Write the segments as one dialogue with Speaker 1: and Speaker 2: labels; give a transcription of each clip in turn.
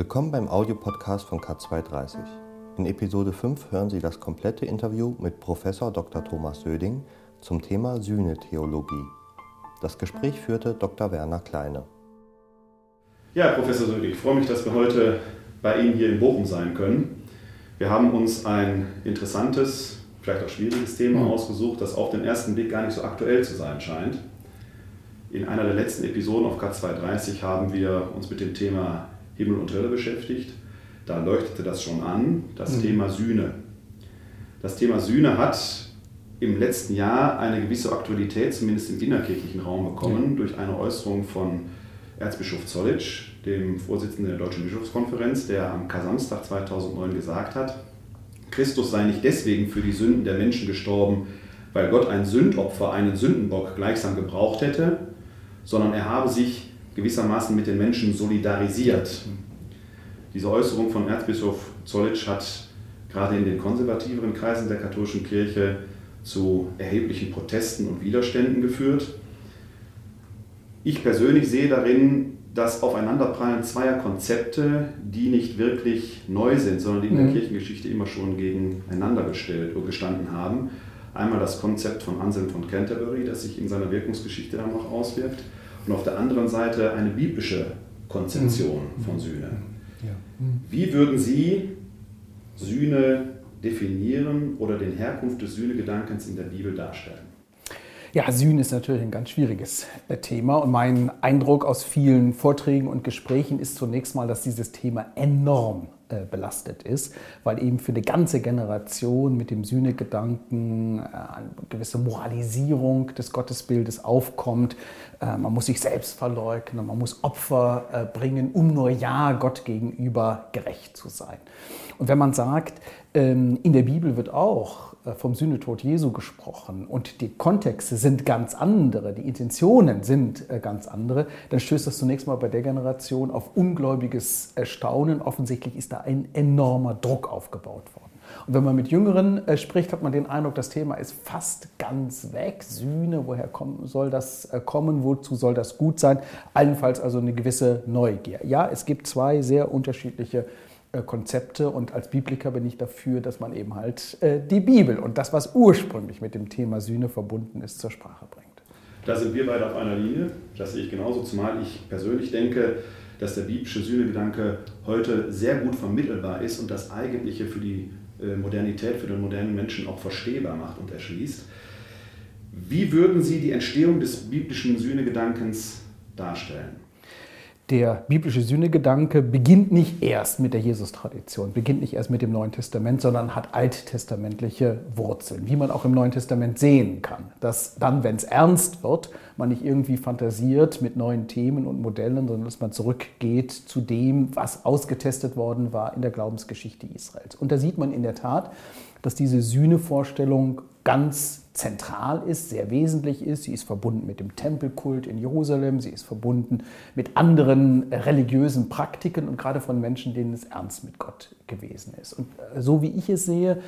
Speaker 1: Willkommen beim Audiopodcast von K230. In Episode 5 hören Sie das komplette Interview mit Professor Dr. Thomas Söding zum Thema Sühnetheologie. Das Gespräch führte Dr. Werner Kleine.
Speaker 2: Ja, Professor Söding, ich freue mich, dass wir heute bei Ihnen hier in Bochum sein können. Wir haben uns ein interessantes, vielleicht auch schwieriges Thema mhm. ausgesucht, das auf den ersten Blick gar nicht so aktuell zu sein scheint. In einer der letzten Episoden auf K230 haben wir uns mit dem Thema Himmel und Hölle beschäftigt. Da leuchtete das schon an, das mhm. Thema Sühne. Das Thema Sühne hat im letzten Jahr eine gewisse Aktualität, zumindest im innerkirchlichen Raum, bekommen, ja. durch eine Äußerung von Erzbischof Zollitsch, dem Vorsitzenden der Deutschen Bischofskonferenz, der am Kasamstag 2009 gesagt hat, Christus sei nicht deswegen für die Sünden der Menschen gestorben, weil Gott ein Sündopfer, einen Sündenbock gleichsam gebraucht hätte, sondern er habe sich gewissermaßen mit den Menschen solidarisiert. Diese Äußerung von Erzbischof Zollitsch hat gerade in den konservativeren Kreisen der katholischen Kirche zu erheblichen Protesten und Widerständen geführt. Ich persönlich sehe darin das Aufeinanderprallen zweier Konzepte, die nicht wirklich neu sind, sondern die in der mhm. Kirchengeschichte immer schon gegeneinander gestellt oder gestanden haben. Einmal das Konzept von Anselm von Canterbury, das sich in seiner Wirkungsgeschichte dann noch auswirkt, und auf der anderen Seite eine biblische Konzeption mhm. von Sühne. Wie würden Sie Sühne definieren oder den Herkunft des Sühnegedankens in der Bibel darstellen?
Speaker 3: Ja, Sühne ist natürlich ein ganz schwieriges äh, Thema und mein Eindruck aus vielen Vorträgen und Gesprächen ist zunächst mal, dass dieses Thema enorm äh, belastet ist, weil eben für eine ganze Generation mit dem Sühnegedanken äh, eine gewisse Moralisierung des Gottesbildes aufkommt. Man muss sich selbst verleugnen, man muss Opfer bringen, um nur ja Gott gegenüber gerecht zu sein. Und wenn man sagt, ähm, in der Bibel wird auch äh, vom Sühnetod Jesu gesprochen und die Kontexte sind ganz andere, die Intentionen sind äh, ganz andere, dann stößt das zunächst mal bei der Generation auf ungläubiges Erstaunen. Offensichtlich ist da ein enormer Druck aufgebaut worden. Und wenn man mit Jüngeren äh, spricht, hat man den Eindruck, das Thema ist fast ganz weg. Sühne, woher soll das kommen? Wozu soll das gut sein? Allenfalls also eine gewisse Neugier. Ja, es gibt zwei sehr unterschiedliche äh, Konzepte und als Bibliker bin ich dafür, dass man eben halt äh, die Bibel und das, was ursprünglich mit dem Thema Sühne verbunden ist, zur Sprache bringt.
Speaker 2: Da sind wir beide auf einer Linie, das sehe ich genauso, zumal ich persönlich denke, dass der biblische Sühnegedanke heute sehr gut vermittelbar ist und das Eigentliche für die äh, Modernität, für den modernen Menschen auch verstehbar macht und erschließt. Wie würden Sie die Entstehung des biblischen Sühnegedankens darstellen?
Speaker 3: Der biblische Sühnegedanke beginnt nicht erst mit der Jesus-Tradition, beginnt nicht erst mit dem Neuen Testament, sondern hat alttestamentliche Wurzeln, wie man auch im Neuen Testament sehen kann. Dass dann, wenn es ernst wird, man nicht irgendwie fantasiert mit neuen Themen und Modellen, sondern dass man zurückgeht zu dem, was ausgetestet worden war in der Glaubensgeschichte Israels. Und da sieht man in der Tat, dass diese Sühnevorstellung ganz zentral ist, sehr wesentlich ist. Sie ist verbunden mit dem Tempelkult in Jerusalem, sie ist verbunden mit anderen religiösen Praktiken und gerade von Menschen, denen es ernst mit Gott gewesen ist. Und äh, so wie ich es sehe,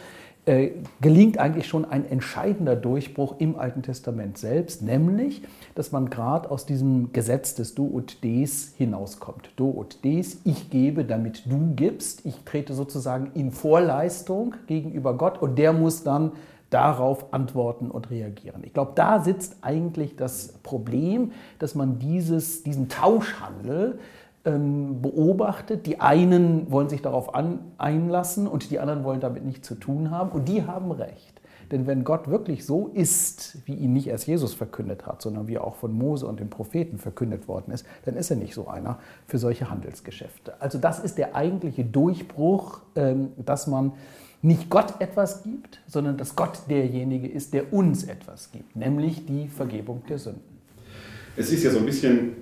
Speaker 3: äh, gelingt eigentlich schon ein entscheidender Durchbruch im Alten Testament selbst, nämlich, dass man gerade aus diesem Gesetz des Do und Des hinauskommt. Do und Des, ich gebe, damit du gibst. Ich trete sozusagen in Vorleistung gegenüber Gott und der muss dann darauf antworten und reagieren. Ich glaube, da sitzt eigentlich das Problem, dass man dieses, diesen Tauschhandel ähm, beobachtet. Die einen wollen sich darauf an, einlassen und die anderen wollen damit nichts zu tun haben und die haben recht. Denn wenn Gott wirklich so ist, wie ihn nicht erst Jesus verkündet hat, sondern wie auch von Mose und den Propheten verkündet worden ist, dann ist er nicht so einer für solche Handelsgeschäfte. Also das ist der eigentliche Durchbruch, ähm, dass man nicht Gott etwas gibt, sondern dass Gott derjenige ist, der uns etwas gibt, nämlich die Vergebung der Sünden.
Speaker 2: Es ist ja so ein bisschen,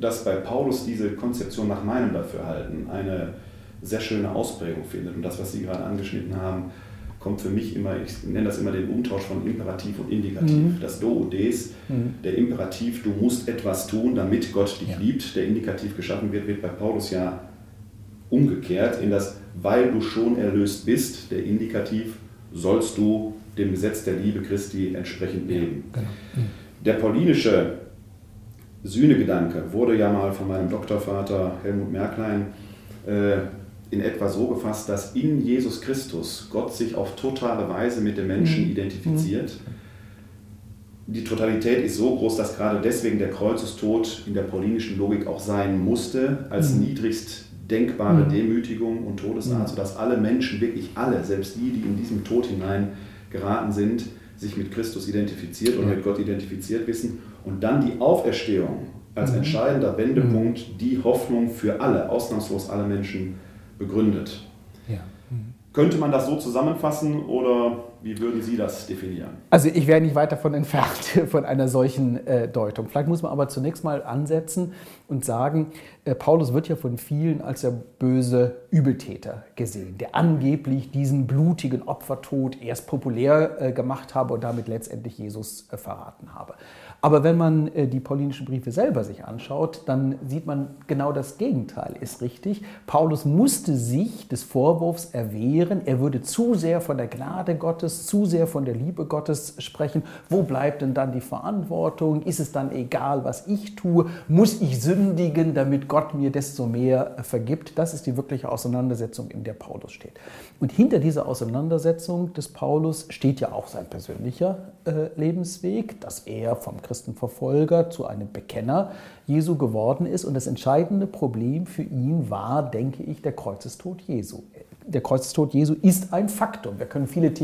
Speaker 2: dass bei Paulus diese Konzeption nach meinem Dafürhalten eine sehr schöne Ausprägung findet. Und das, was Sie gerade angeschnitten haben, kommt für mich immer, ich nenne das immer den Umtausch von Imperativ und Indikativ. Mhm. Das Do und Des, mhm. der Imperativ, du musst etwas tun, damit Gott dich ja. liebt, der Indikativ geschaffen wird, wird bei Paulus ja umgekehrt in das weil du schon erlöst bist, der Indikativ, sollst du dem Gesetz der Liebe Christi entsprechend leben. Genau. Der paulinische Sühnegedanke wurde ja mal von meinem Doktorvater Helmut Merklein äh, in etwa so gefasst, dass in Jesus Christus Gott sich auf totale Weise mit dem Menschen mhm. identifiziert. Die Totalität ist so groß, dass gerade deswegen der Kreuzestod in der paulinischen Logik auch sein musste, als mhm. niedrigst denkbare mhm. Demütigung und Todesart, mhm. sodass alle Menschen, wirklich alle, selbst die, die in diesem Tod hinein geraten sind, sich mit Christus identifiziert und mit Gott identifiziert wissen. Und dann die Auferstehung als mhm. entscheidender Wendepunkt, mhm. die Hoffnung für alle, ausnahmslos alle Menschen begründet. Könnte man das so zusammenfassen oder wie würden Sie das definieren?
Speaker 3: Also ich wäre nicht weit davon entfernt von einer solchen äh, Deutung. Vielleicht muss man aber zunächst mal ansetzen und sagen, äh, Paulus wird ja von vielen als der böse Übeltäter gesehen, der angeblich diesen blutigen Opfertod erst populär äh, gemacht habe und damit letztendlich Jesus äh, verraten habe. Aber wenn man äh, die paulinischen Briefe selber sich anschaut, dann sieht man genau das Gegenteil ist richtig. Paulus musste sich des Vorwurfs erwehren, er würde zu sehr von der Gnade Gottes, zu sehr von der Liebe Gottes sprechen. Wo bleibt denn dann die Verantwortung? Ist es dann egal, was ich tue? Muss ich sündigen, damit Gott mir desto mehr vergibt? Das ist die wirkliche Auseinandersetzung, in der Paulus steht. Und hinter dieser Auseinandersetzung des Paulus steht ja auch sein persönlicher äh, Lebensweg, dass er vom Christenverfolger zu einem Bekenner Jesu geworden ist. Und das entscheidende Problem für ihn war, denke ich, der Kreuzestod Jesu. Der Kreuzestod Jesu ist ein Faktum. Wir können viele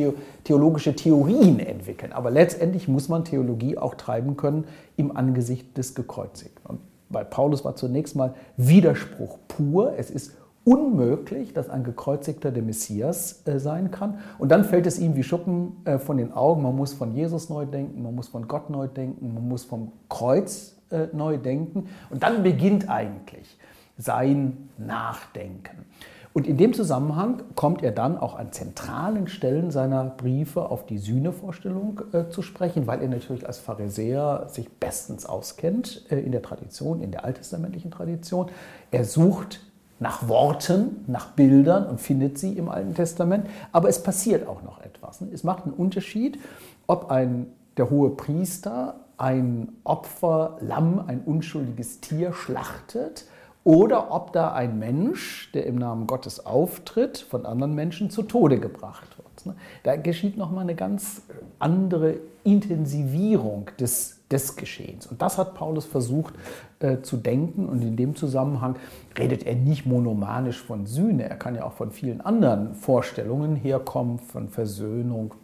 Speaker 3: theologische Theorien entwickeln, aber letztendlich muss man Theologie auch treiben können im Angesicht des Gekreuzigten. Und bei Paulus war zunächst mal Widerspruch pur. Es ist unmöglich, dass ein gekreuzigter der Messias äh, sein kann. Und dann fällt es ihm wie Schuppen äh, von den Augen. Man muss von Jesus neu denken, man muss von Gott neu denken, man muss vom Kreuz äh, neu denken. Und dann beginnt eigentlich sein Nachdenken. Und in dem Zusammenhang kommt er dann auch an zentralen Stellen seiner Briefe auf die Sühnevorstellung äh, zu sprechen, weil er natürlich als Pharisäer sich bestens auskennt äh, in der Tradition, in der alttestamentlichen Tradition. Er sucht nach Worten, nach Bildern und findet sie im Alten Testament. Aber es passiert auch noch etwas. Ne? Es macht einen Unterschied, ob ein, der hohe Priester ein Opferlamm, ein unschuldiges Tier schlachtet oder ob da ein Mensch, der im Namen Gottes auftritt, von anderen Menschen zu Tode gebracht wird. Ne? Da geschieht nochmal eine ganz andere Intensivierung des, des Geschehens. Und das hat Paulus versucht äh, zu denken. Und in dem Zusammenhang redet er nicht monomanisch von Sühne. Er kann ja auch von vielen anderen Vorstellungen herkommen, von Versöhnung,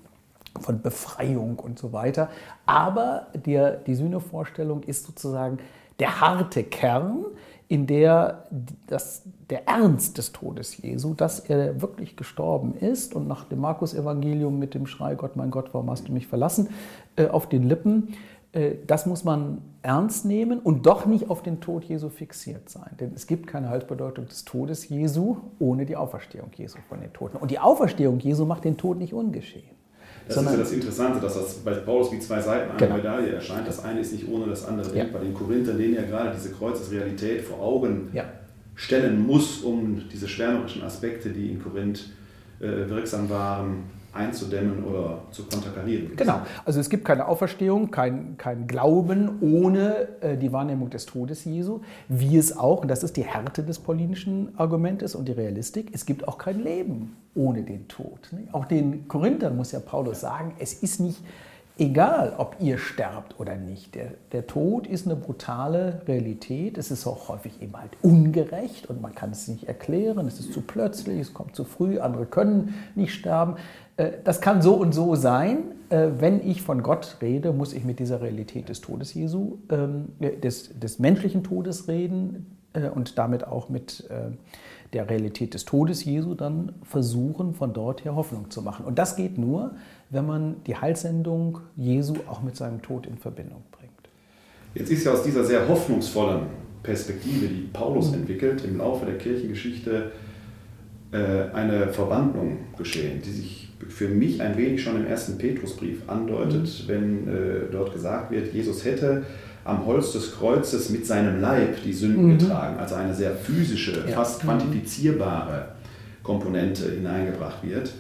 Speaker 3: von Befreiung und so weiter. Aber der, die Sühnevorstellung ist sozusagen der harte Kern, in der das, der Ernst des Todes Jesu, dass er wirklich gestorben ist und nach dem Markus-Evangelium mit dem Schrei, Gott, mein Gott, warum hast du mich verlassen, äh, auf den Lippen, das muss man ernst nehmen und doch nicht auf den Tod Jesu fixiert sein. Denn es gibt keine Halsbedeutung des Todes Jesu ohne die Auferstehung Jesu von den Toten. Und die Auferstehung Jesu macht den Tod nicht ungeschehen.
Speaker 2: Das ist ja das Interessante, dass das bei Paulus wie zwei Seiten einer genau. Medaille erscheint. Das eine ist nicht ohne das andere. Ja. Bei den Korinthern, denen er gerade diese Kreuzesrealität vor Augen ja. stellen muss, um diese schwärmerischen Aspekte, die in Korinth äh, wirksam waren, einzudämmen oder zu konterkarieren.
Speaker 3: Genau, also es gibt keine Auferstehung, kein, kein Glauben ohne äh, die Wahrnehmung des Todes Jesu, wie es auch, und das ist die Härte des paulinischen Argumentes und die Realistik, es gibt auch kein Leben ohne den Tod. Nicht? Auch den Korinthern muss ja Paulus sagen, es ist nicht egal, ob ihr sterbt oder nicht. Der, der Tod ist eine brutale Realität. Es ist auch häufig eben halt ungerecht und man kann es nicht erklären. Es ist zu plötzlich, es kommt zu früh, andere können nicht sterben. Äh, das kann so und so sein. Äh, wenn ich von Gott rede, muss ich mit dieser Realität des Todes Jesu, ähm, des, des menschlichen Todes reden äh, und damit auch mit der Realität des Todes Jesu dann versuchen, von dort her Hoffnung zu machen. Und das geht nur, wenn man die Heilsendung Jesu auch mit seinem Tod in Verbindung bringt.
Speaker 2: Jetzt ist ja aus dieser sehr hoffnungsvollen Perspektive, die Paulus mhm. entwickelt, im Laufe der Kirchengeschichte eine Verwandlung geschehen, die sich für mich ein wenig schon im ersten Petrusbrief andeutet, mhm. wenn äh, dort gesagt wird, Jesus hätte am Holz des Kreuzes mit seinem Leib die Sünden mhm. getragen, also eine sehr physische, ja. fast mhm. quantifizierbare Komponente hineingebracht wird,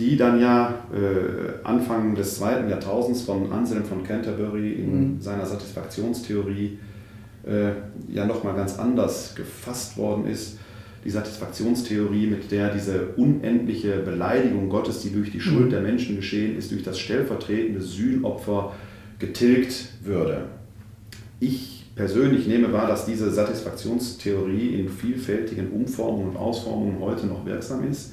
Speaker 2: die dann ja äh, Anfang des zweiten Jahrtausends von Anselm von Canterbury in mhm. seiner Satisfaktionstheorie äh, ja nochmal ganz anders gefasst worden ist die Satisfaktionstheorie, mit der diese unendliche Beleidigung Gottes, die durch die Schuld mhm. der Menschen geschehen ist, durch das stellvertretende Sühnopfer getilgt würde. Ich persönlich nehme wahr, dass diese Satisfaktionstheorie in vielfältigen Umformungen und Ausformungen heute noch wirksam ist,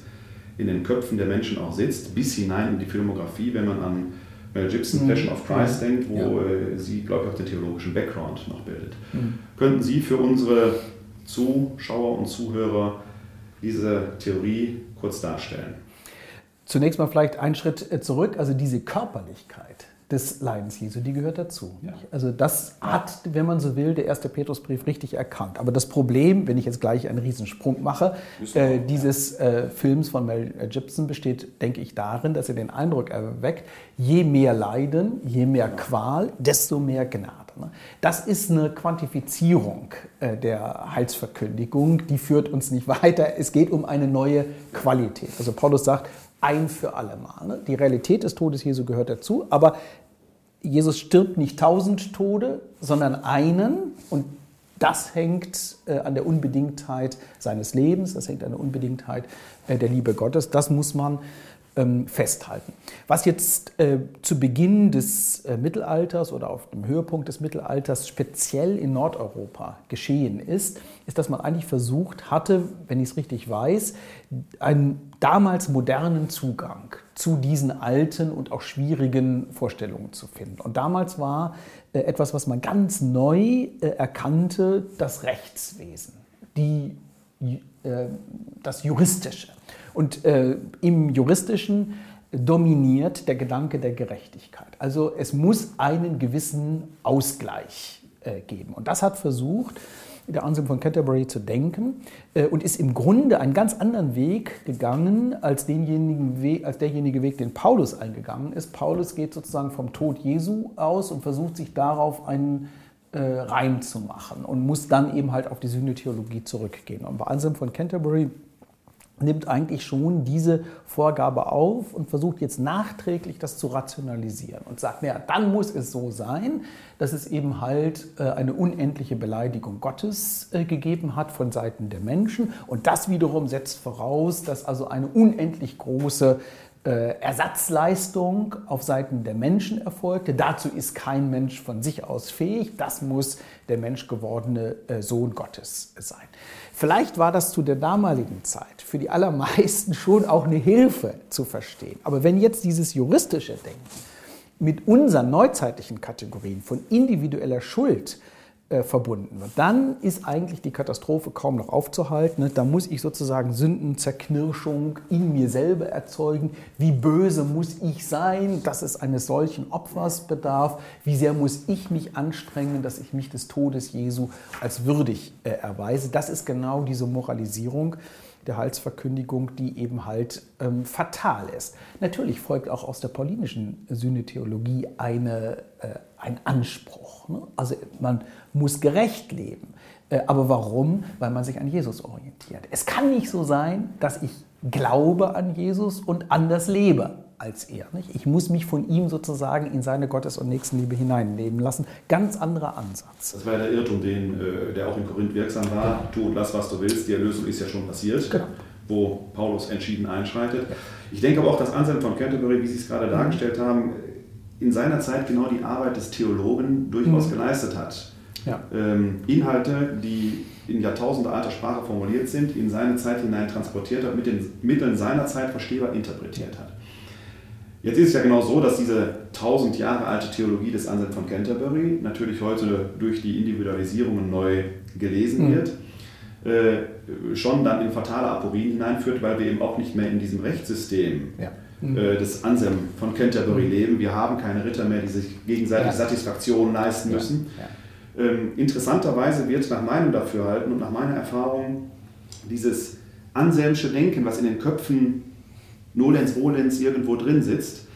Speaker 2: in den Köpfen der Menschen auch sitzt, bis hinein in die Filmografie, wenn man an Mel Gibson, mhm. Passion of Christ denkt, wo ja. Äh, sie, glaube ich, auch den theologischen Background noch bildet. Mhm. Könnten Sie für unsere Zuschauer und Zuhörer diese Theorie kurz darstellen?
Speaker 3: Zunächst mal vielleicht einen Schritt äh, zurück, also diese Körperlichkeit des Leidens Jesu, die gehört dazu. Ja. Also das hat, wenn man so will, der erste Petrusbrief richtig erkannt. Aber das Problem, wenn ich jetzt gleich einen Riesensprung mache, äh, dieses äh, Films von Mel Gibson besteht, denke ich, darin, dass er den Eindruck erweckt, je mehr Leiden, je mehr Qual, desto mehr Gnade. Ne? Das ist eine Quantifizierung äh, der Heilsverkündigung, die führt uns nicht weiter. Es geht um eine neue Qualität. Also Paulus sagt, ein für alle Mal. Ne? Die Realität des Todes Jesu gehört dazu, aber Jesus stirbt nicht tausend Tode, sondern einen und das hängt äh, an der Unbedingtheit seines Lebens, das hängt an der Unbedingtheit äh, der Liebe Gottes. Das muss man festhalten. Was jetzt äh, zu Beginn des äh, Mittelalters oder auf dem Höhepunkt des Mittelalters speziell in Nordeuropa geschehen ist, ist, dass man eigentlich versucht hatte, wenn ich es richtig weiß, einen damals modernen Zugang zu diesen alten und auch schwierigen Vorstellungen zu finden. Und damals war äh, etwas, was man ganz neu äh, erkannte, das Rechtswesen, die, das Juristische. Und äh, im Juristischen dominiert der Gedanke der Gerechtigkeit. Also es muss einen gewissen Ausgleich äh, geben. Und das hat versucht, der Anselm von Canterbury zu denken äh, und ist im Grunde einen ganz anderen Weg gegangen als, denjenigen Weg, als derjenige Weg, den Paulus eingegangen ist. Paulus geht sozusagen vom Tod Jesu aus und versucht sich darauf einen äh, Reim zu machen und muss dann eben halt auf die Syntheologie zurückgehen. Und bei Anselm von Canterbury nimmt eigentlich schon diese Vorgabe auf und versucht jetzt nachträglich das zu rationalisieren und sagt, naja, dann muss es so sein, dass es eben halt äh, eine unendliche Beleidigung Gottes äh, gegeben hat von Seiten der Menschen und das wiederum setzt voraus, dass also eine unendlich große Ersatzleistung auf Seiten der Menschen erfolgte. Dazu ist kein Mensch von sich aus fähig. Das muss der menschgewordene Sohn Gottes sein. Vielleicht war das zu der damaligen Zeit für die allermeisten schon auch eine Hilfe zu verstehen. Aber wenn jetzt dieses juristische Denken mit unseren neuzeitlichen Kategorien von individueller Schuld äh, verbunden wird, dann ist eigentlich die Katastrophe kaum noch aufzuhalten. Ne? Da muss ich sozusagen Sündenzerknirschung in mir selber erzeugen. Wie böse muss ich sein, dass es eines solchen Opfers bedarf? Wie sehr muss ich mich anstrengen, dass ich mich des Todes Jesu als würdig äh, erweise? Das ist genau diese Moralisierung der Heilsverkündigung, die eben halt ähm, fatal ist. Natürlich folgt auch aus der paulinischen Sühnetheologie eine, äh, ein Anspruch. Ne? Also man muss gerecht leben. Äh, aber warum? Weil man sich an Jesus orientiert. Es kann nicht so sein, dass ich glaube an Jesus und anders lebe als er. Nicht? Ich muss mich von ihm sozusagen in seine Gottes- und Nächstenliebe hineinleben lassen. Ganz anderer Ansatz.
Speaker 2: Das war ja der Irrtum, den, äh, der auch in Korinth wirksam war. Tu und lass, was du willst. Die Erlösung ist ja schon passiert, genau. wo Paulus entschieden einschreitet. Ich denke aber auch, dass Anselm von Canterbury, wie Sie es gerade dargestellt haben, in seiner Zeit genau die Arbeit des Theologen durchaus mhm. geleistet hat. Ja. Ähm, Inhalte, die in jahrtausendealter Sprache formuliert sind, in seine Zeit hinein transportiert hat, mit den Mitteln seiner Zeit verstehbar interpretiert hat. Jetzt ist es ja genau so, dass diese tausend Jahre alte Theologie des Anselm von Canterbury natürlich heute durch die Individualisierungen neu gelesen mhm. wird, äh, schon dann in fatale Aporien hineinführt, weil wir eben auch nicht mehr in diesem Rechtssystem ja. Mhm. äh, des Anselm von Canterbury mhm. leben. Wir haben keine Ritter mehr, die sich gegenseitig ja. Satisfaktion leisten müssen. Ja. Ähm, interessanterweise wird nach meinem Dafürhalten und nach meiner Erfahrung dieses Anselmsche Denken, was in den Köpfen Nolens Volens irgendwo drin sitzt,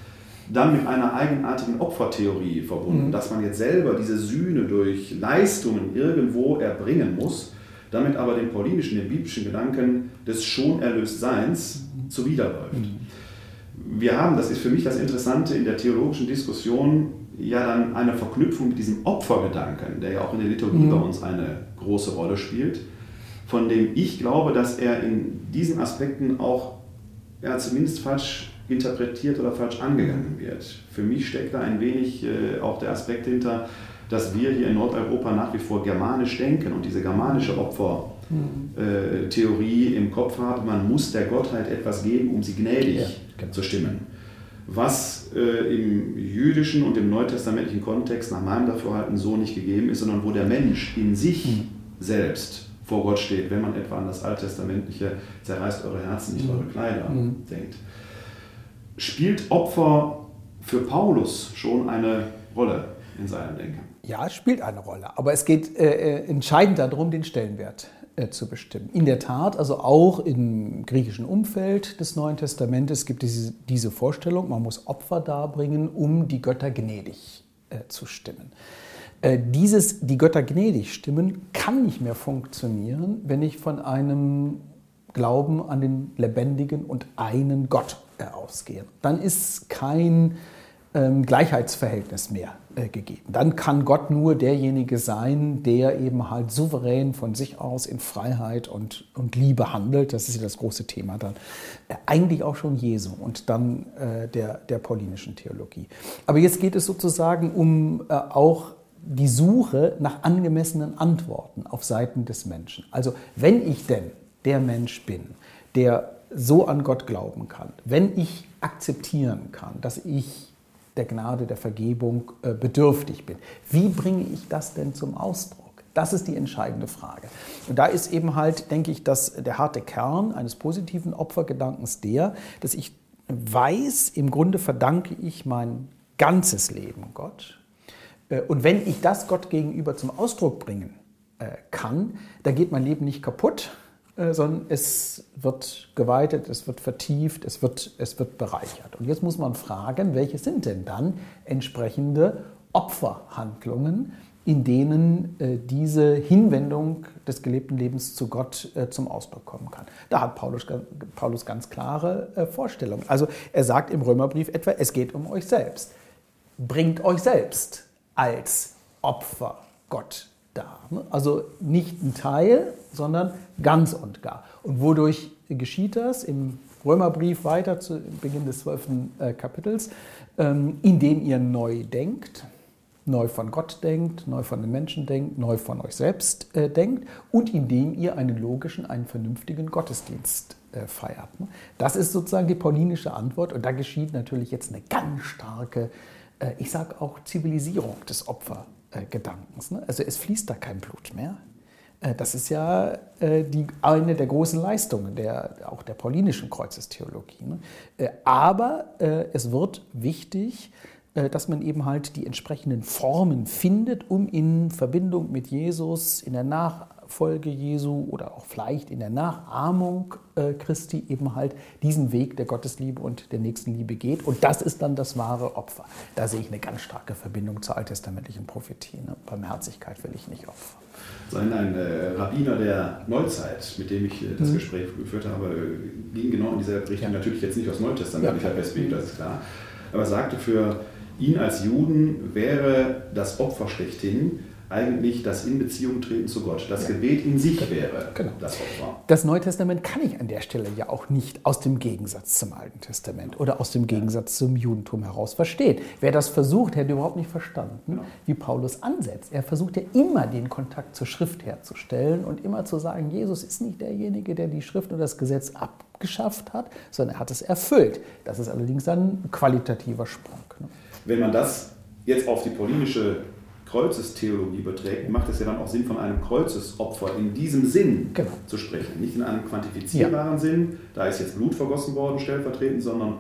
Speaker 2: dann mit einer eigenartigen Opfertheorie verbunden, mhm. dass man jetzt selber diese Sühne durch Leistungen irgendwo erbringen muss, damit aber den paulinischen, den biblischen Gedanken des schon erlöst Seins mhm. zuwiderläuft. Mhm. Wir haben, das ist für mich das Interessante in der theologischen Diskussion, ja dann eine Verknüpfung mit diesem Opfergedanken, der ja auch in der Liturgie mhm. bei uns eine große Rolle spielt von dem ich glaube, dass er in diesen Aspekten auch ja, zumindest falsch interpretiert oder falsch angegangen wird. Für mich steckt da ein wenig äh, auch der Aspekt hinter, dass wir hier in Nordeuropa nach wie vor germanisch denken und diese germanische Opfertheorie äh, im Kopf haben, man muss der Gottheit etwas geben, um sie gnädig ja. Zu stimmen. Was äh, im jüdischen und im neutestamentlichen Kontext nach meinem Dafürhalten so nicht gegeben ist, sondern wo der Mensch in sich mhm. selbst vor Gott steht, wenn man etwa an das alttestamentliche zerreißt eure Herzen, nicht mhm. eure Kleider mhm. denkt. Spielt Opfer für Paulus schon eine Rolle in seinem Denken?
Speaker 3: Ja, es spielt eine Rolle, aber es geht äh, äh, entscheidend darum, den Stellenwert äh, zu bestimmen. In der Tat, also auch im griechischen Umfeld des Neuen Testamentes gibt es diese, Vorstellung, man muss Opfer darbringen, um die Götter gnädig äh, zu stimmen. Äh, dieses, die Götter gnädig stimmen, kann nicht mehr funktionieren, wenn ich von einem Glauben an den lebendigen und einen Gott äh, ausgehe. Dann ist kein ähm, Gleichheitsverhältnis mehr äh, gegeben. Dann kann Gott nur derjenige sein, der eben halt souverän von sich aus in Freiheit und, und Liebe handelt. Das ist ja das große Thema dann. Äh, eigentlich auch schon Jesu und dann äh, der, der paulinischen Theologie. Aber jetzt geht es sozusagen um äh, auch die Suche nach angemessenen Antworten auf Seiten des Menschen. Also wenn ich denn der Mensch bin, der so an Gott glauben kann, wenn ich akzeptieren kann, dass ich der Gnade, der Vergebung äh, bedürftig bin, wie bringe ich das denn zum Ausdruck? Das ist die entscheidende Frage. Und da ist eben halt, denke ich, dass der harte Kern eines positiven Opfergedankens der, dass ich weiß, im Grunde verdanke ich mein ganzes Leben Gott äh, und wenn ich das Gott gegenüber zum Ausdruck bringen äh, kann, dann geht mein Leben nicht kaputt, sondern es wird geweitet, es wird vertieft, es wird, es wird bereichert. Und jetzt muss man fragen, welche sind denn dann entsprechende Opferhandlungen, in denen äh, diese Hinwendung des gelebten Lebens zu Gott äh, zum Ausdruck kommen kann. Da hat Paulus, Paulus ganz klare äh, Vorstellungen. Also er sagt im Römerbrief etwa, es geht um euch selbst. Bringt euch selbst als Opfer Gott dar. Ne? Also nicht ein Teil, sondern ganz und gar. Und wodurch geschieht das? Im Römerbrief weiter zu Beginn des 12. Äh, Kapitels, ähm, indem ihr neu denkt, neu von Gott denkt, neu von den Menschen denkt, neu von euch selbst äh, denkt und indem ihr einen logischen, einen vernünftigen Gottesdienst äh, feiert. Ne? Das ist sozusagen die paulinische Antwort und da geschieht natürlich jetzt eine ganz starke ich sage auch Zivilisierung des Opfergedankens. Ne? Also es fließt da kein Blut mehr. Äh, das ist ja äh, die, eine der großen Leistungen der, auch der paulinischen Kreuzestheologie. Ne? Aber es wird wichtig, dass man eben halt die entsprechenden Formen findet, um in Verbindung mit Jesus in der Nach Nachfolge Jesu oder auch vielleicht in der Nachahmung äh, Christi eben halt diesen Weg der Gottesliebe und der Nächstenliebe geht. Und das ist dann das wahre Opfer. Da sehe ich eine ganz starke Verbindung zur alttestamentlichen Prophetie. Ne? Barmherzigkeit will ich nicht opfern.
Speaker 2: Sein ein äh, Rabbiner der Neuzeit, mit dem ich äh, das mhm. Gespräch geführt habe, äh, ging genau in dieser Richtung. Ja. Natürlich jetzt nicht aus neutestamentlicher ja. Perspektive, das ist klar. Aber sagte, für ihn als Juden wäre das Opfer schlechthin eigentlich das in Beziehung treten zu Gott. Das ja. Gebet in sich wäre genau. das Opfer.
Speaker 3: Das Neue Testament kann ich an der Stelle ja auch nicht aus dem Gegensatz zum Alten Testament oder aus dem Gegensatz zum Judentum heraus verstehen. Wer das versucht, hätte überhaupt nicht verstanden, genau. wie Paulus ansetzt. Er versucht ja immer den Kontakt zur Schrift herzustellen und immer zu sagen, Jesus ist nicht derjenige, der die Schrift und das Gesetz abgeschafft hat, sondern er hat es erfüllt. Das ist allerdings ein qualitativer Sprung.
Speaker 2: Wenn man das jetzt auf die paulinische Kreuzestheologie beträgt, macht es ja dann auch Sinn, von einem Kreuzesopfer in diesem Sinn genau. zu sprechen. Nicht in einem quantifizierbaren ja. Sinn, da ist jetzt Blut vergossen worden, stellvertretend, sondern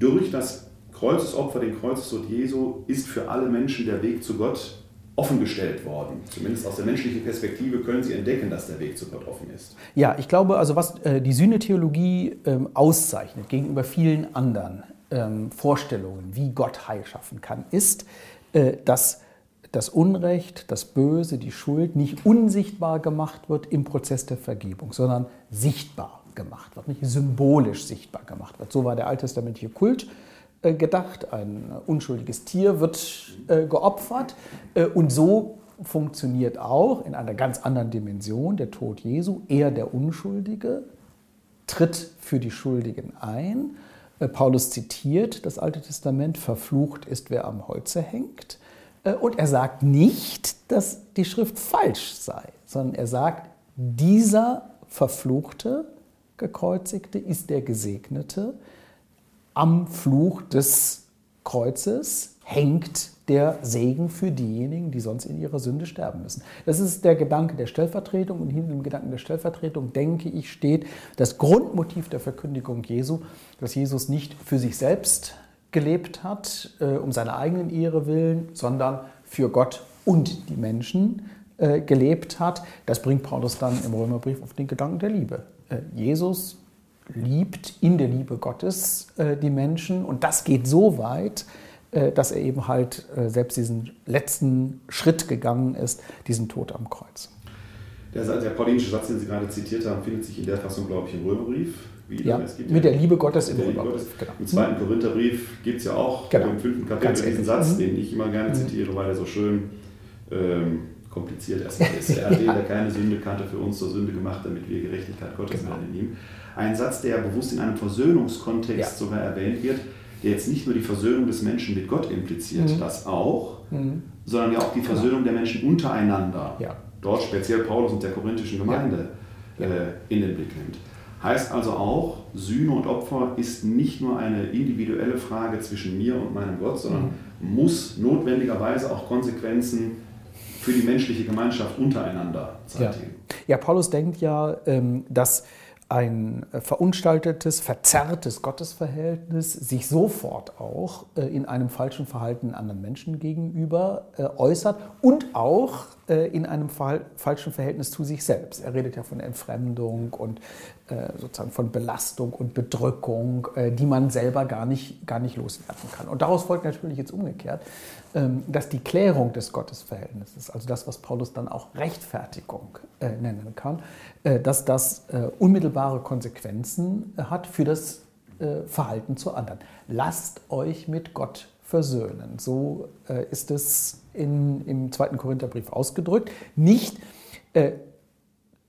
Speaker 2: durch das Kreuzesopfer, den Kreuzestod Jesu, ist für alle Menschen der Weg zu Gott offengestellt worden. Zumindest aus der menschlichen Perspektive können sie entdecken, dass der Weg zu Gott offen ist.
Speaker 3: Ja, ich glaube, also was äh, die Sühnetheologie ähm, auszeichnet gegenüber vielen anderen ähm, Vorstellungen, wie Gott Heil schaffen kann, ist, äh, dass das Unrecht, das Böse, die Schuld nicht unsichtbar gemacht wird im Prozess der Vergebung, sondern sichtbar gemacht wird, nicht symbolisch sichtbar gemacht wird. So war der alttestamentliche Kult äh, gedacht. Ein unschuldiges Tier wird äh, geopfert äh, und so funktioniert auch in einer ganz anderen Dimension, der Tod Jesu. Er, der Unschuldige, tritt für die Schuldigen ein. Paulus zitiert das Alte Testament, verflucht ist, wer am Holze hängt. Äh, und er sagt nicht, dass die Schrift falsch sei, sondern er sagt, dieser Verfluchte, Gekreuzigte ist der Gesegnete. Am Fluch des Kreuzes hängt der Segen für diejenigen, die sonst in ihrer Sünde sterben müssen. Das ist der Gedanke der Stellvertretung und hinter dem Gedanken der Stellvertretung, denke ich, steht das Grundmotiv der Verkündigung Jesu, dass Jesus nicht für sich selbst gelebt hat, äh, um seine eigenen Ehre willen, sondern für Gott und die Menschen äh, gelebt hat. Das bringt Paulus dann im Römerbrief auf den Gedanken der Liebe. Äh, Jesus liebt in der Liebe Gottes äh, die Menschen und das geht so weit, äh, dass er eben halt äh, selbst diesen letzten Schritt gegangen ist, diesen Tod am Kreuz.
Speaker 2: Der, der paulinische Satz, den Sie gerade zitiert haben, findet sich in der Fassung, glaube ich, im Römerbrief.
Speaker 3: Wieder. Ja, mit der Liebe Gottes im
Speaker 2: Römerbrief. Genau. Im zweiten Korintherbrief gibt es ja auch genau. im fünften Kapitel diesen Satz, mhm. den ich immer gerne mhm. zitiere, weil er so schön ähm, kompliziert erstmal ist. Er hat den, der keine Sünde kannte, für uns zur Sünde gemacht, damit wir Gerechtigkeit Gottes genau. werden in ihm. Ein Satz, der bewusst in einem Versöhnungskontext ja. sogar erwähnt wird, der jetzt nicht nur die Versöhnung des Menschen mit Gott impliziert, mhm. das auch, mhm. sondern ja auch die Versöhnung der Menschen untereinander. Ja. Dort speziell Paulus und der korinthischen Gemeinde ja. Äh, in den Blick nimmt. Heißt also auch, Sühne und Opfer ist nicht nur eine individuelle Frage zwischen mir und meinem Gott, sondern mhm. muss notwendigerweise auch Konsequenzen für die menschliche Gemeinschaft untereinander zeitigen.
Speaker 3: Ja, ja Paulus denkt ja, ähm, dass ein verunstaltetes, verzerrtes Gottesverhältnis sich sofort auch äh, in einem falschen Verhalten anderen Menschen gegenüber äh, äußert und auch äh, in einem falschen Verhältnis zu sich selbst. Er redet ja von Entfremdung und sozusagen von Belastung und Bedrückung, die man selber gar nicht, gar nicht loswerden kann. Und daraus folgt natürlich jetzt umgekehrt, ähm, dass die Klärung des Gottesverhältnisses, also das, was Paulus dann auch Rechtfertigung nennen kann, dass das unmittelbare Konsequenzen hat für das Verhalten zu anderen. Lasst euch mit Gott versöhnen. So ist es in, im zweiten Korintherbrief ausgedrückt. Nicht, äh,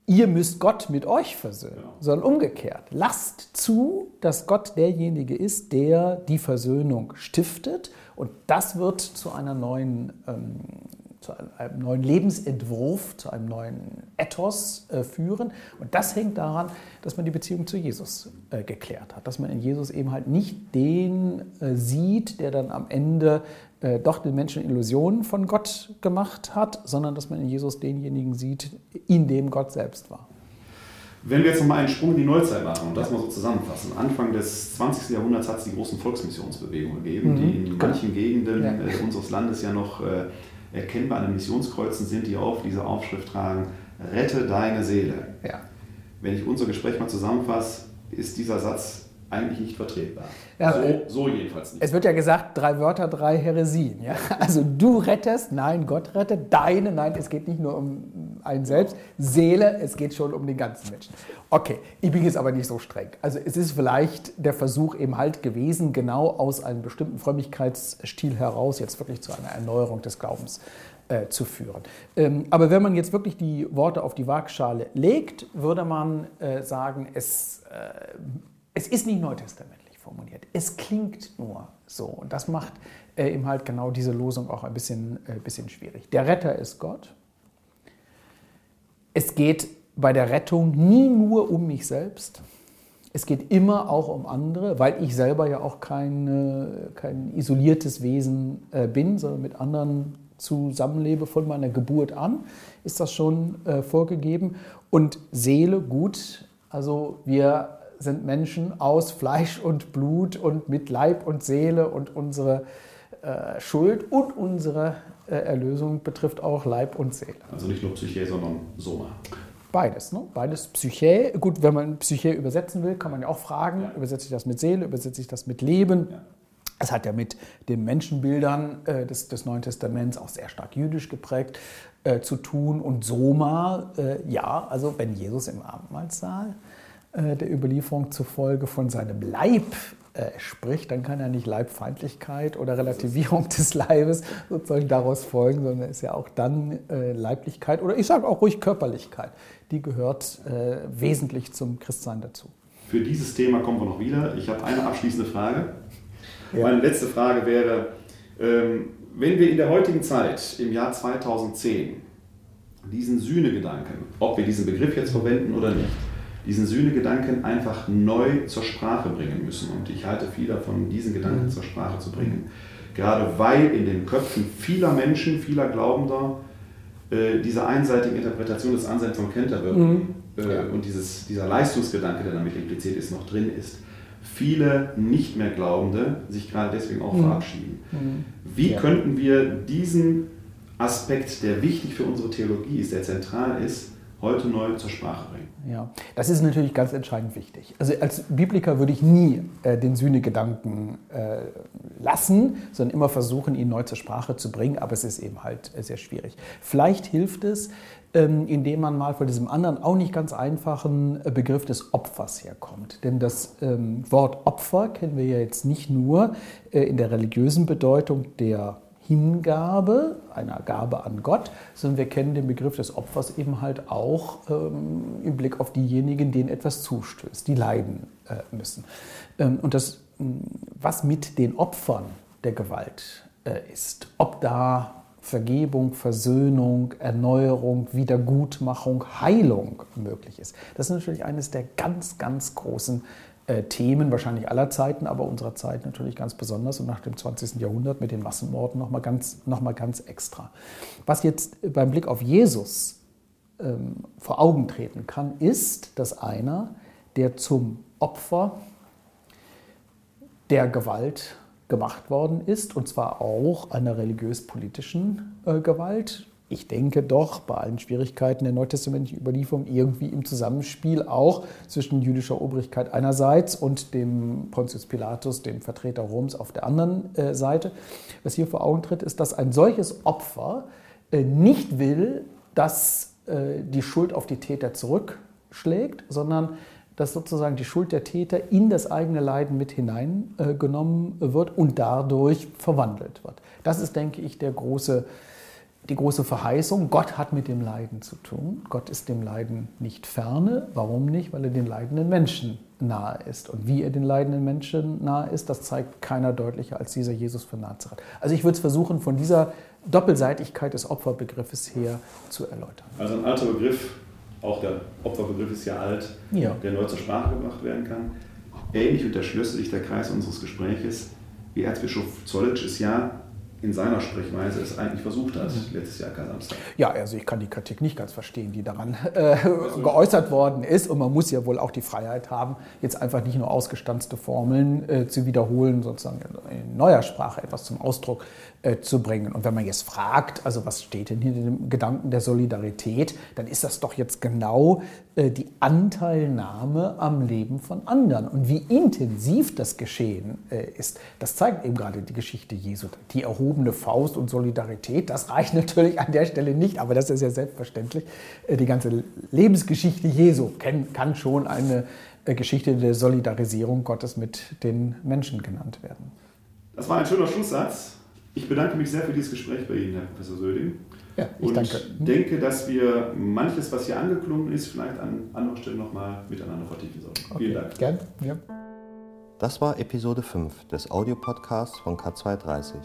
Speaker 3: ihr müsst Gott mit euch versöhnen, ja. sondern umgekehrt. Lasst zu, dass Gott derjenige ist, der die Versöhnung stiftet. Und das wird zu einer neuen ähm, zu einem neuen Lebensentwurf, zu einem neuen Ethos äh, führen. Und das hängt daran, dass man die Beziehung zu Jesus äh, geklärt hat, dass man in Jesus eben halt nicht den äh, sieht, der dann am Ende doch den Menschen Illusionen von Gott gemacht hat, sondern dass man in Jesus denjenigen sieht, in dem Gott selbst war.
Speaker 2: Wenn wir jetzt nochmal einen Sprung in die Neuzeit machen und das mal so zusammenfassen. Anfang des 20. Jahrhunderts hat es die großen Volksmissionsbewegungen gegeben, mhm. die in genau. manchen Gegenden ja. Unseres Landes ja noch erkennbar an den Missionskreuzen sind, die auf diese Aufschrift tragen, rette deine Seele. Ja. Wenn ich unser Gespräch mal zusammenfasse, ist dieser Satz eigentlich nicht vertretbar.
Speaker 3: Ja, so, so, jedenfalls nicht. Es wird ja gesagt, drei Wörter, drei Heresien. Ja? Also du rettest, nein, Gott rettet, deine, nein, es geht nicht nur um einen selbst, Seele, es geht schon um den ganzen Menschen. Okay, ich bin jetzt aber nicht so streng. Also es ist vielleicht der Versuch eben halt gewesen, genau aus einem bestimmten Frömmigkeitsstil heraus jetzt wirklich zu einer Erneuerung des Glaubens äh, zu führen. Ähm, aber wenn man jetzt wirklich die Worte auf die Waagschale legt, würde man äh, sagen, es äh, es ist nicht neutestamentlich formuliert. Es klingt nur so. Und das macht äh, eben halt genau diese Losung auch ein bisschen, äh, bisschen schwierig. Der Retter ist Gott. Es geht bei der Rettung nie nur um mich selbst. Es geht immer auch um andere, weil ich selber ja auch kein, kein isoliertes Wesen äh, bin, sondern mit anderen zusammenlebe von meiner Geburt an, ist das schon äh, vorgegeben. Und Seele, gut, also wir sind Menschen aus Fleisch und Blut und mit Leib und Seele und unsere äh, Schuld und unsere äh, Erlösung betrifft auch Leib und Seele.
Speaker 2: Also nicht nur Psyche, sondern Soma.
Speaker 3: Beides, ne? Beides Psyche. Gut, wenn man Psyche übersetzen will, kann man ja auch fragen, ja. übersetze ich das mit Seele, übersetze ich das mit Leben? Ja. Es hat ja mit den Menschenbildern äh, des, des, Neuen Testaments auch sehr stark jüdisch geprägt äh, zu tun. Und Soma, äh, ja, also wenn Jesus im Abendmahlsaal der Überlieferung zufolge von seinem Leib äh, spricht, dann kann ja nicht Leibfeindlichkeit oder Relativierung des Leibes sozusagen daraus folgen, sondern ist ja auch dann äh, Leiblichkeit oder ich sage auch ruhig Körperlichkeit. Die gehört äh, wesentlich zum Christsein dazu.
Speaker 2: Für dieses Thema kommen wir noch wieder. Ich habe eine abschließende Frage. Ja. Meine letzte Frage wäre, ähm, wenn wir in der heutigen Zeit, im Jahr 2010, diesen Sühnegedanken, ob wir diesen Begriff jetzt verwenden oder nicht, diesen Sühnegedanken einfach neu zur Sprache bringen müssen. Und ich halte viel davon, diesen Gedanken mhm. zur Sprache zu bringen. Gerade weil in den Köpfen vieler Menschen, vieler Glaubender, äh, diese einseitige Interpretation des Anselm von Canterbury mhm. äh, und dieses, dieser Leistungsgedanke, der damit impliziert ist, noch drin ist, viele nicht mehr Glaubende sich gerade deswegen auch mhm. verabschieden. Mhm. Wie ja. könnten wir diesen Aspekt, der wichtig für unsere Theologie ist, der zentral ist, heute neu zur Sprache bringen.
Speaker 3: Ja, das ist natürlich ganz entscheidend wichtig. Also als Bibliker würde ich nie äh, den Sühnegedanken äh, lassen, sondern immer versuchen, ihn neu zur Sprache zu bringen, aber es ist eben halt äh, sehr schwierig. Vielleicht hilft es, ähm, indem man mal von diesem anderen, auch nicht ganz einfachen äh, Begriff des Opfers herkommt. Denn das ähm, Wort Opfer kennen wir ja jetzt nicht nur äh, in der religiösen Bedeutung der Hingabe, einer Gabe an Gott, sondern wir kennen den Begriff des Opfers eben halt auch ähm, im Blick auf diejenigen, denen etwas zustößt, die leiden äh, müssen. Ähm, und das, was mit den Opfern der Gewalt äh, ist, ob da Vergebung, Versöhnung, Erneuerung, Wiedergutmachung, Heilung möglich ist. Das ist natürlich eines der ganz, ganz großen Themen wahrscheinlich aller Zeiten, aber unserer Zeit natürlich ganz besonders und nach dem 20. Jahrhundert mit den Massenmorden nochmal ganz, noch ganz extra. Was jetzt beim Blick auf Jesus ähm, vor Augen treten kann, ist, dass einer, der zum Opfer der Gewalt gemacht worden ist, und zwar auch einer religiös-politischen äh, Gewalt, ich denke doch, bei allen Schwierigkeiten der neutestamentlichen Überlieferung irgendwie im Zusammenspiel auch zwischen jüdischer Obrigkeit einerseits und dem Pontius Pilatus, dem Vertreter Roms, auf der anderen äh, Seite. Was hier vor Augen tritt, ist, dass ein solches Opfer äh, nicht will, dass äh, die Schuld auf die Täter zurückschlägt, sondern dass sozusagen die Schuld der Täter in das eigene Leiden mit hineingenommen wird und dadurch verwandelt wird. Das ist, denke ich, der große die große Verheißung, Gott hat mit dem Leiden zu tun. Gott ist dem Leiden nicht ferne. Warum nicht? Weil er den leidenden Menschen nahe ist. Und wie er den leidenden Menschen nahe ist, das zeigt keiner deutlicher als dieser Jesus von Nazareth. Also ich würde es versuchen, von dieser Doppelseitigkeit des Opferbegriffes her zu erläutern.
Speaker 2: Also ein alter Begriff, auch der Opferbegriff ist ja alt, ja. der neu zur Sprache gebracht werden kann. Ähnlich unterschlüsse sich der Kreis unseres Gespräches, wie Erzbischof Zollitsch es ja in seiner Sprechweise es eigentlich versucht hat, mhm. letztes Jahr Samstag.
Speaker 3: Ja, also ich kann die Kritik nicht ganz verstehen, die daran äh, geäußert worden ist. Und man muss ja wohl auch die Freiheit haben, jetzt einfach nicht nur ausgestanzte Formeln äh, zu wiederholen, sozusagen in neuer Sprache etwas zum Ausdruck äh, zu bringen. Und wenn man jetzt fragt, also was steht denn hinter dem Gedanken der Solidarität, dann ist das doch jetzt genau äh, die Anteilnahme am Leben von anderen. Und wie intensiv das geschehen äh, ist, das zeigt eben gerade die Geschichte Jesu. Die erhobene Faust und Solidarität, das reicht natürlich an der Stelle nicht, aber das ist ja selbstverständlich. Die ganze Lebensgeschichte Jesu kann schon eine Geschichte der Solidarisierung Gottes mit den Menschen genannt werden.
Speaker 2: Das war ein schöner Schlusssatz. Ich bedanke mich sehr für dieses Gespräch bei Ihnen, Herr Professor Söding.
Speaker 3: Ja, ich
Speaker 2: und
Speaker 3: danke.
Speaker 2: denke, dass wir manches, was hier angeklungen ist, vielleicht an anderer Stelle nochmal miteinander vertiefen sollen. Okay. Vielen Dank.
Speaker 3: Gern. Ja.
Speaker 1: Das war Episode 5 des Audiopodcasts von Cut230.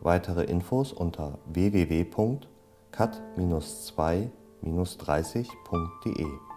Speaker 1: Weitere Infos unter www.cut-2-30.de